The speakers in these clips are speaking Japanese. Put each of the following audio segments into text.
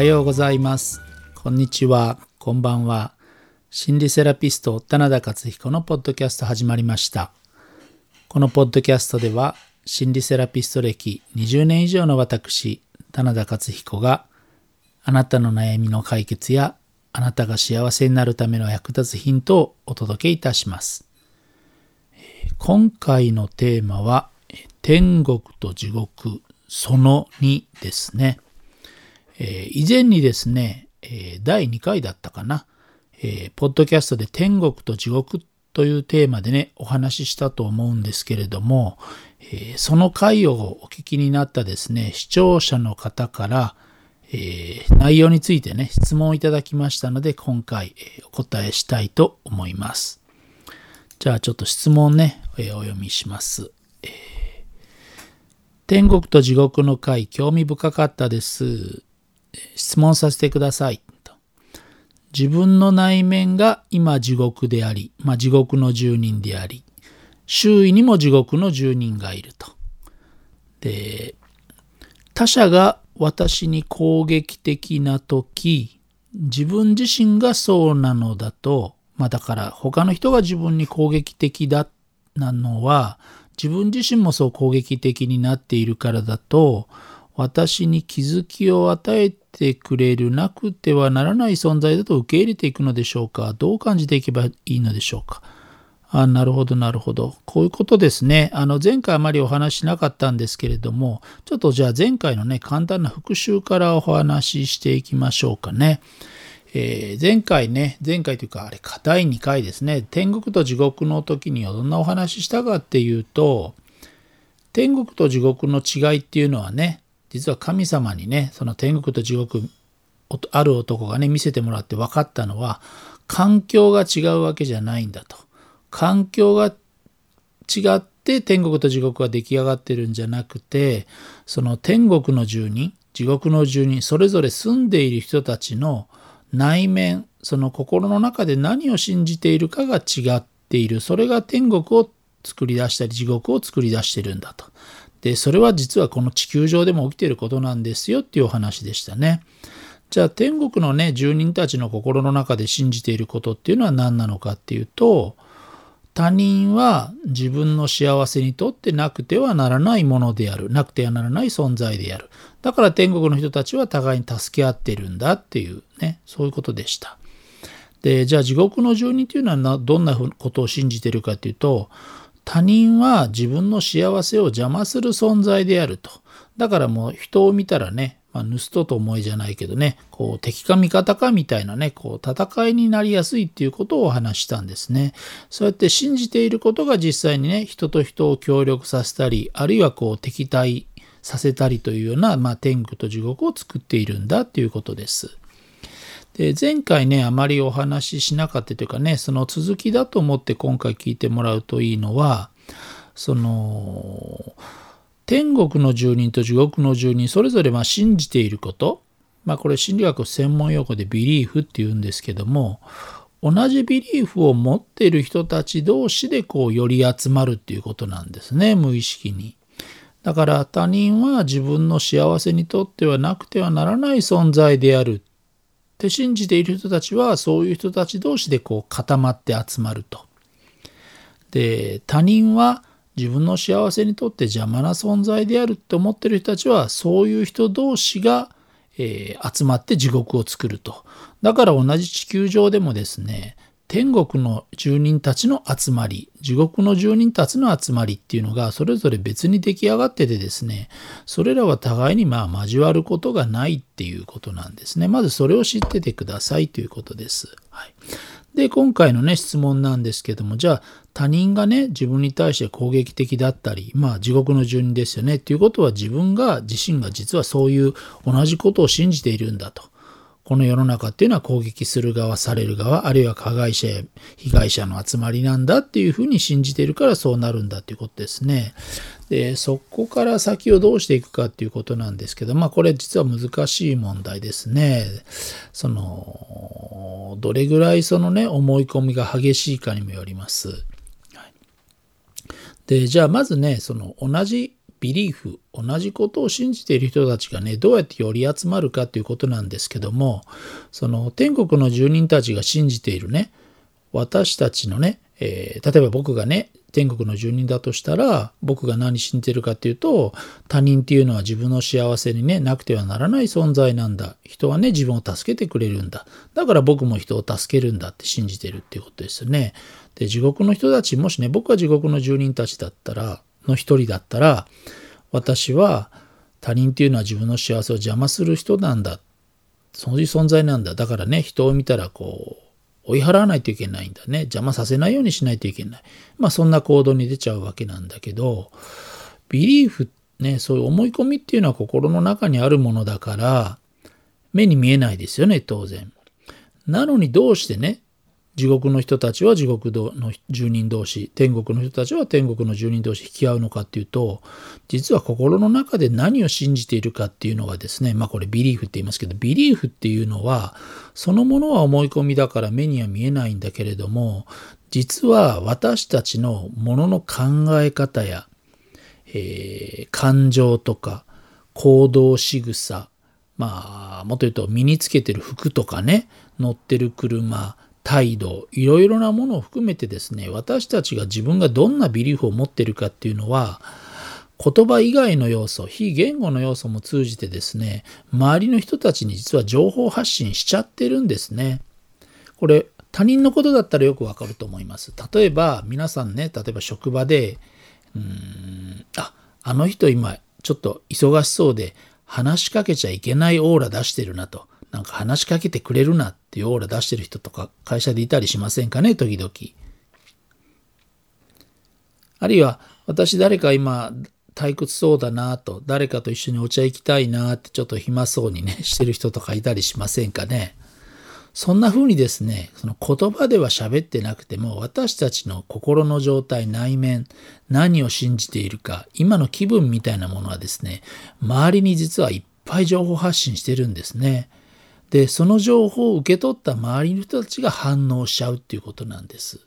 はい、おはようございます。こんにちは、こんばんは。心理セラピスト、棚田克彦のポッドキャスト始まりました。このポッドキャストでは、心理セラピスト歴20年以上の私、棚田克彦が、あなたの悩みの解決や、あなたが幸せになるための役立つヒントをお届けいたします。え今回のテーマは、え天国と地獄その2ですね。えー以前にですね、えー第2回だったかな、えーポッドキャストで天国と地獄というテーマでね、お話ししたと思うんですけれども、えーその回をお聞きになったですね、視聴者の方から、えー内容についてね、質問をいただきましたので、今回、えーお答えしたいと思います。じゃあちょっと質問ね、えーお読みします。えー天国と地獄の回、興味深かったです。質問させてください。と自分の内面が今地獄であり、まあ、地獄の住人であり、周囲にも地獄の住人がいると。で、他者が私に攻撃的な時、自分自身がそうなのだと、まあだから他の人が自分に攻撃的だなのは、自分自身もそう攻撃的になっているからだと、私に気づきを与えてくれるなくてはならない存在だと受け入れていくのでしょうか？どう感じていけばいいのでしょうか？あなるほどなるほど。こういうことですね。あの前回あまりお話しなかったんですけれどもちょっとじゃあ前回のね簡単な復習からお話ししていきましょうかね。えー前回ね前回というかあれか第2回ですね。天国と地獄の時にはどんなお話ししたかっていうと天国と地獄の違いっていうのはね実は神様にねその天国と地獄ある男がね見せてもらって分かったのは環境が違うわけじゃないんだと環境が違って天国と地獄が出来上がってるんじゃなくてその天国の住人地獄の住人それぞれ住んでいる人たちの内面その心の中で何を信じているかが違っているそれが天国を作り出したり地獄を作り出してるんだと。でそれは実はこの地球上でも起きていることなんですよっていうお話でしたね。じゃあ天国のね住人たちの心の中で信じていることっていうのは何なのかっていうと他人は自分の幸せにとってなくてはならないものである。なくてはならない存在である。だから天国の人たちは互いに助け合ってるんだっていうねそういうことでした。でじゃあ地獄の住人っていうのはどんなことを信じてるかっていうと他人は自分の幸せを邪魔する存在であるとだからもう人を見たらねまあ、盗人と思いじゃないけどね、こう敵か味方かみたいなね、こう戦いになりやすいっていうことをお話したんですね。そうやって信じていることが実際にね、人と人を協力させたり、あるいはこう敵対させたりというような、まあ、天国と地獄を作っているんだっていうことです。で前回ねあまりお話ししなかったというかねその続きだと思って今回聞いてもらうといいのはその天国の住人と地獄の住人それぞれま信じていることまあこれ心理学専門用語でビリーフっていうんですけども同じビリーフを持っている人たち同士でこう寄り集まるっていうことなんですね無意識に。だから他人は自分の幸せにとってはなくてはならない存在であるって信じている人たちはそういう人たち同士でこう固まって集まると。で他人は自分の幸せにとって邪魔な存在であるって思ってる人たちはそういう人同士が、えー集まって地獄を作ると。だから同じ地球上でもですね天国の住人たちの集まり地獄の住人たちの集まりっていうのがそれぞれ別に出来上がっててですねそれらは互いにまあ交わることがないっていうことなんですねまずそれを知っててくださいということです。はい、で今回のね質問なんですけどもじゃあ他人がね自分に対して攻撃的だったりまあ地獄の住人ですよねっていうことは自分が自身が実はそういう同じことを信じているんだと。この世の中っていうのは攻撃する側、される側、あるいは加害者や被害者の集まりなんだっていうふうに信じてるからそうなるんだっていうことですね。で、そこから先をどうしていくかっていうことなんですけど、まあこれ実は難しい問題ですね。その、どれぐらいそのね、思い込みが激しいかにもよります。はい、で、じゃあまずね、その同じビリーフ、同じことを信じている人たちがね、どうやって寄り集まるかということなんですけども、その天国の住人たちが信じているね、私たちのね、えー、例えば僕がね、天国の住人だとしたら僕が何信じてるかっていうと他人っていうのは自分の幸せにねなくてはならない存在なんだ。人はね自分を助けてくれるんだ。だから僕も人を助けるんだって信じてるっていうことですよね。で地獄の人たちもしね僕が地獄の住人たちだったらの一人だったら私は他人っていうのは自分の幸せを邪魔する人なんだそういう存在なんだだからね人を見たらこう追い払わないといけないんだね。邪魔させないようにしないといけない。まあそんな行動に出ちゃうわけなんだけど、ビリーフね、そういう思い込みっていうのは心の中にあるものだから、目に見えないですよね、当然。なのにどうしてね、地獄の人たちは地獄の住人同士天国の人たちは天国の住人同士引き合うのかっていうと実は心の中で何を信じているかっていうのがですねまあこれビリーフって言いますけどビリーフっていうのはそのものは思い込みだから目には見えないんだけれども実は私たちのものの考え方や、えー、感情とか行動仕草まあもっと言うと身につけてる服とかね乗ってる車態度いろいろなものを含めてですね私たちが自分がどんなビリーフを持ってるかっていうのは言葉以外の要素非言語の要素も通じてですね周りの人たちに実は情報発信しちゃってるんですね。これ他人のことだったらよくわかると思います。例えば皆さんね例えば職場でうーんああの人今ちょっと忙しそうで話しかけちゃいけないオーラ出してるなと。なんか話しかけてくれるなっていうオーラ出してる人とか会社でいたりしませんかね、時々。あるいは、私誰か今退屈そうだなと、誰かと一緒にお茶行きたいなってちょっと暇そうにね、してる人とかいたりしませんかね。そんな風にですね、その言葉では喋ってなくても、私たちの心の状態、内面、何を信じているか、今の気分みたいなものはですね、周りに実はいっぱい情報発信してるんですね。で、その情報を受け取った周りの人たちが反応しちゃうっていうことなんです。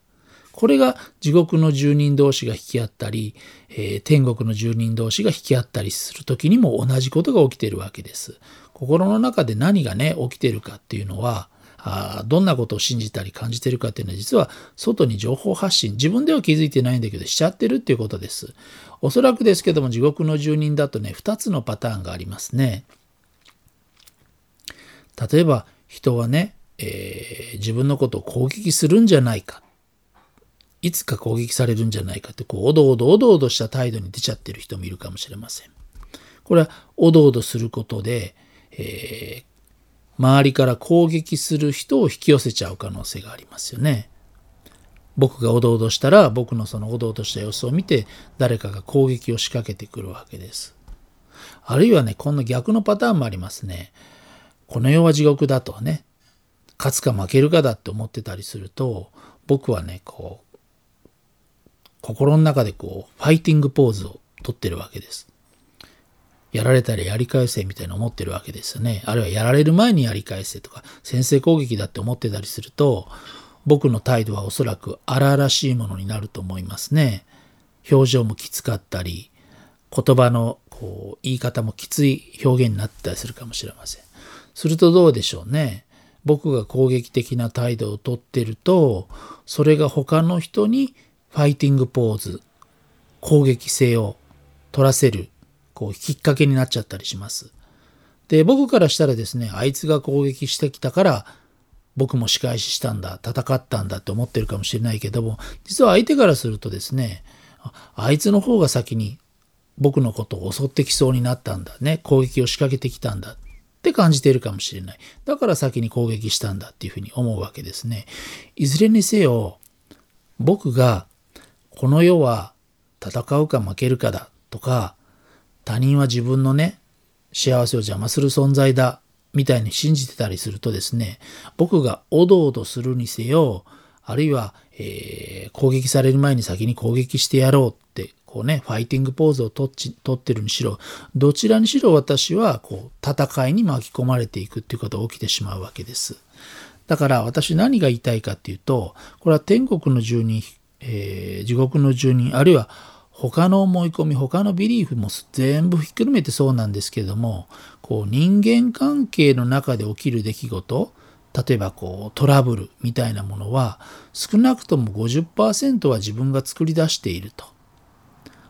これが地獄の住人同士が引き合ったり、えー、天国の住人同士が引き合ったりする時にも同じことが起きているわけです。心の中で何がね、起きてるかっていうのは、あどんなことを信じたり感じてるかっていうのは実は外に情報発信自分では気づいてないんだけどしちゃってるっていうことです。おそらくですけども地獄の住人だとね2つのパターンがありますね。例えば人はね、えー、自分のことを攻撃するんじゃないかいつか攻撃されるんじゃないかってこうおどおどおどおどした態度に出ちゃってる人もいるかもしれません。これはおどおどすることで、えー、周りから攻撃する人を引き寄せちゃう可能性がありますよね。僕がおどおどしたら僕のそのおどおどした様子を見て誰かが攻撃を仕掛けてくるわけです。あるいはね、こんな逆のパターンもありますね。この世は地獄だとね勝つか負けるかだって思ってたりすると僕はねこう心の中でこうファイティングポーズをとってるわけです。やられたらやり返せみたいな思ってるわけですよね。あるいはやられる前にやり返せとか先制攻撃だって思ってたりすると僕の態度はおそらく荒々しいものになると思いますね。表情もきつかったり言葉のこう言い方もきつい表現になったりするかもしれません。するとどうでしょうね。僕が攻撃的な態度をとってると、それが他の人にファイティングポーズ、攻撃性を取らせる、こう、きっかけになっちゃったりします。で、僕からしたらですね、あいつが攻撃してきたから、僕も仕返ししたんだ、戦ったんだって思ってるかもしれないけども、実は相手からするとですね、あいつの方が先に僕のことを襲ってきそうになったんだね、攻撃を仕掛けてきたんだ。って感じているかもしれない。だから先に攻撃したんだっていうふうに思うわけですね。いずれにせよ、僕がこの世は戦うか負けるかだとか、他人は自分のね、幸せを邪魔する存在だみたいに信じてたりするとですね、僕がおどおどするにせよ、あるいは、えー、攻撃される前に先に攻撃してやろうってこうね、ファイティングポーズをとっちとってるにしろ、どちらにしろ私はこう戦いに巻き込まれていくっていうことが起きてしまうわけです。だから私何が言いたいかっていうと、これは天国の住人、えー、地獄の住人、あるいは他の思い込み他のビリーフも全部ひっくるめてそうなんですけれどもこう人間関係の中で起きる出来事例えばこうトラブルみたいなものは少なくとも50%は自分が作り出していると。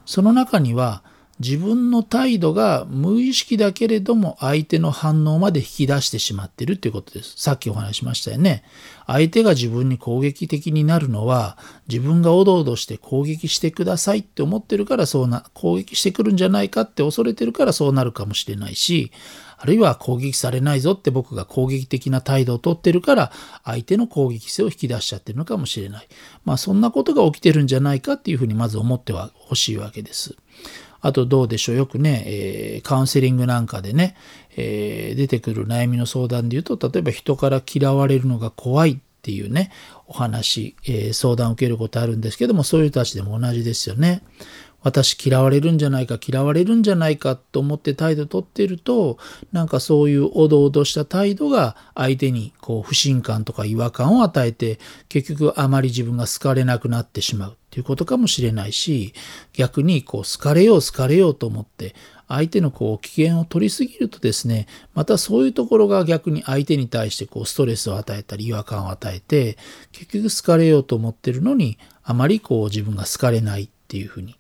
その中には自分の態度が無意識だけれども相手の反応まで引き出してしまっているということです。さっきお話しましたよね。相手が自分に攻撃的になるのは自分がおどおどして攻撃してくださいって思ってるからそうな、攻撃してくるんじゃないかって恐れてるからそうなるかもしれないし、あるいは攻撃されないぞって僕が攻撃的な態度をとってるから相手の攻撃性を引き出しちゃってるのかもしれない。まあそんなことが起きてるんじゃないかっていうふうにまず思ってはほしいわけです。あとどうでしょうよくね、えー、カウンセリングなんかでね、えー、出てくる悩みの相談で言うと例えば人から嫌われるのが怖いっていうねお話、えー、相談を受けることあるんですけどもそういう人たちでも同じですよね。私嫌われるんじゃないか嫌われるんじゃないかと思って態度とってるとなんかそういうおどおどした態度が相手にこう不信感とか違和感を与えて結局あまり自分が好かれなくなってしまうっていうことかもしれないし逆にこう好かれよう好かれようと思って相手のこう危険を取りすぎるとですねまたそういうところが逆に相手に対してこうストレスを与えたり違和感を与えて結局好かれようと思ってるのにあまりこう自分が好かれないっていうふうに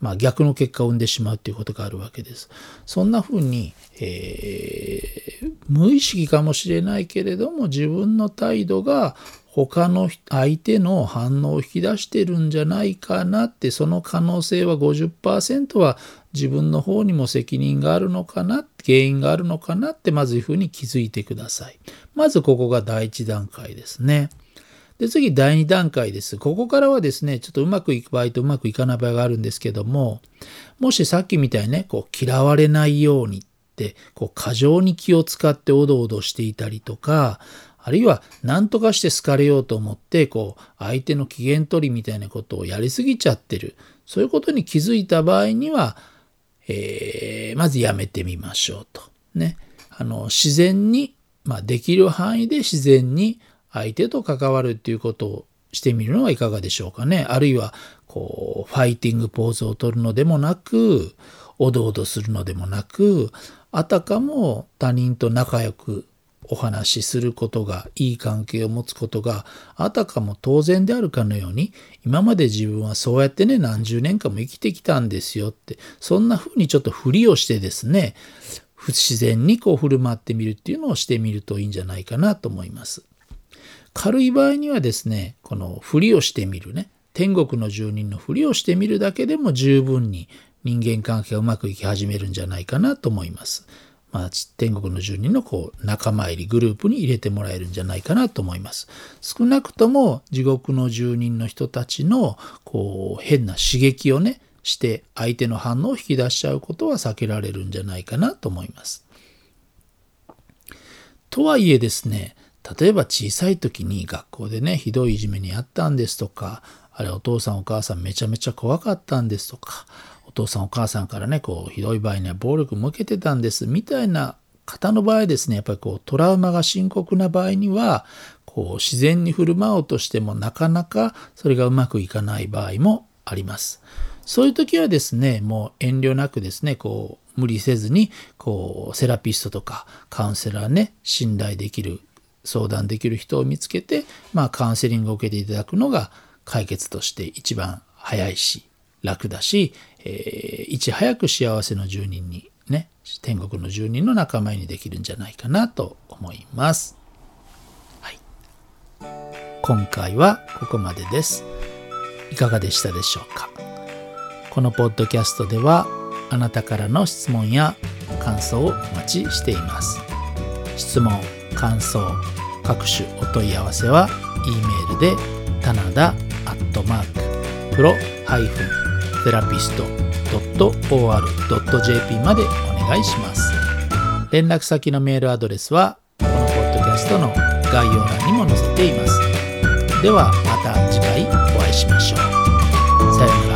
まあ、逆の結果を生んでしまうということがあるわけです。そんなふうに、えー、無意識かもしれないけれども自分の態度が他の相手の反応を引き出してるんじゃないかなってその可能性は50%は自分の方にも責任があるのかな原因があるのかなってまずいうふうに気づいてください。まずここが第一段階ですね。で、次、第2段階です。ここからはですね、ちょっとうまくいく場合とうまくいかない場合があるんですけども、もしさっきみたいにね、こう、嫌われないようにって、こう、過剰に気を使っておどおどしていたりとか、あるいは何とかして好かれようと思って、こう、相手の機嫌取りみたいなことをやりすぎちゃってる。そういうことに気づいた場合には、えー、まずやめてみましょうと。ね。あの、自然に、まあ、できる範囲で自然に相手と関わるっていうことをしてみるのはいかがでしょうかね。あるいは、こう、ファイティングポーズを取るのでもなく、おどおどするのでもなく、あたかも他人と仲良くお話しすることが、いい関係を持つことが、あたかも当然であるかのように、今まで自分はそうやってね、何十年間も生きてきたんですよって、そんな風にちょっとふりをしてですね、不自然にこう振る舞ってみるっていうのをしてみるといいんじゃないかなと思います。軽い場合にはですね、このふりをしてみるね、天国の住人のふりをしてみるだけでも十分に人間関係がうまくいき始めるんじゃないかなと思います。まあ、天国の住人のこう仲間入りグループに入れてもらえるんじゃないかなと思います。少なくとも地獄の住人の人たちのこう変な刺激をねして相手の反応を引き出しちゃうことは避けられるんじゃないかなと思います。とはいえですね例えば小さい時に学校でねひどいいじめにあったんですとかあれお父さんお母さんめちゃめちゃ怖かったんですとか父さんお母さんからねこうひどい場合には暴力向けてたんですみたいな方の場合ですねやっぱりこうトラウマが深刻な場合にはこう自然に振る舞おうとしてもなかなかそれがうまくいかない場合もあります。そういう時はですねもう遠慮なくですねこう無理せずにこうセラピストとかカウンセラーね信頼できる相談できる人を見つけて、まあ、カウンセリングを受けていただくのが解決として一番早いし楽だし、えー、いち早く幸せの住人にね天国の住人の仲間にできるんじゃないかなと思います。はい、今回はここまでです。いかがでしたでしょうか？このポッドキャストではあなたからの質問や感想をお待ちしています。質問、感想、各種お問い合わせは e メールで棚セラピスト .or.jp までお願いします。連絡先のメールアドレスはこのポッドキャストの概要欄にも載せています。ではまた次回お会いしましょう。さよなら。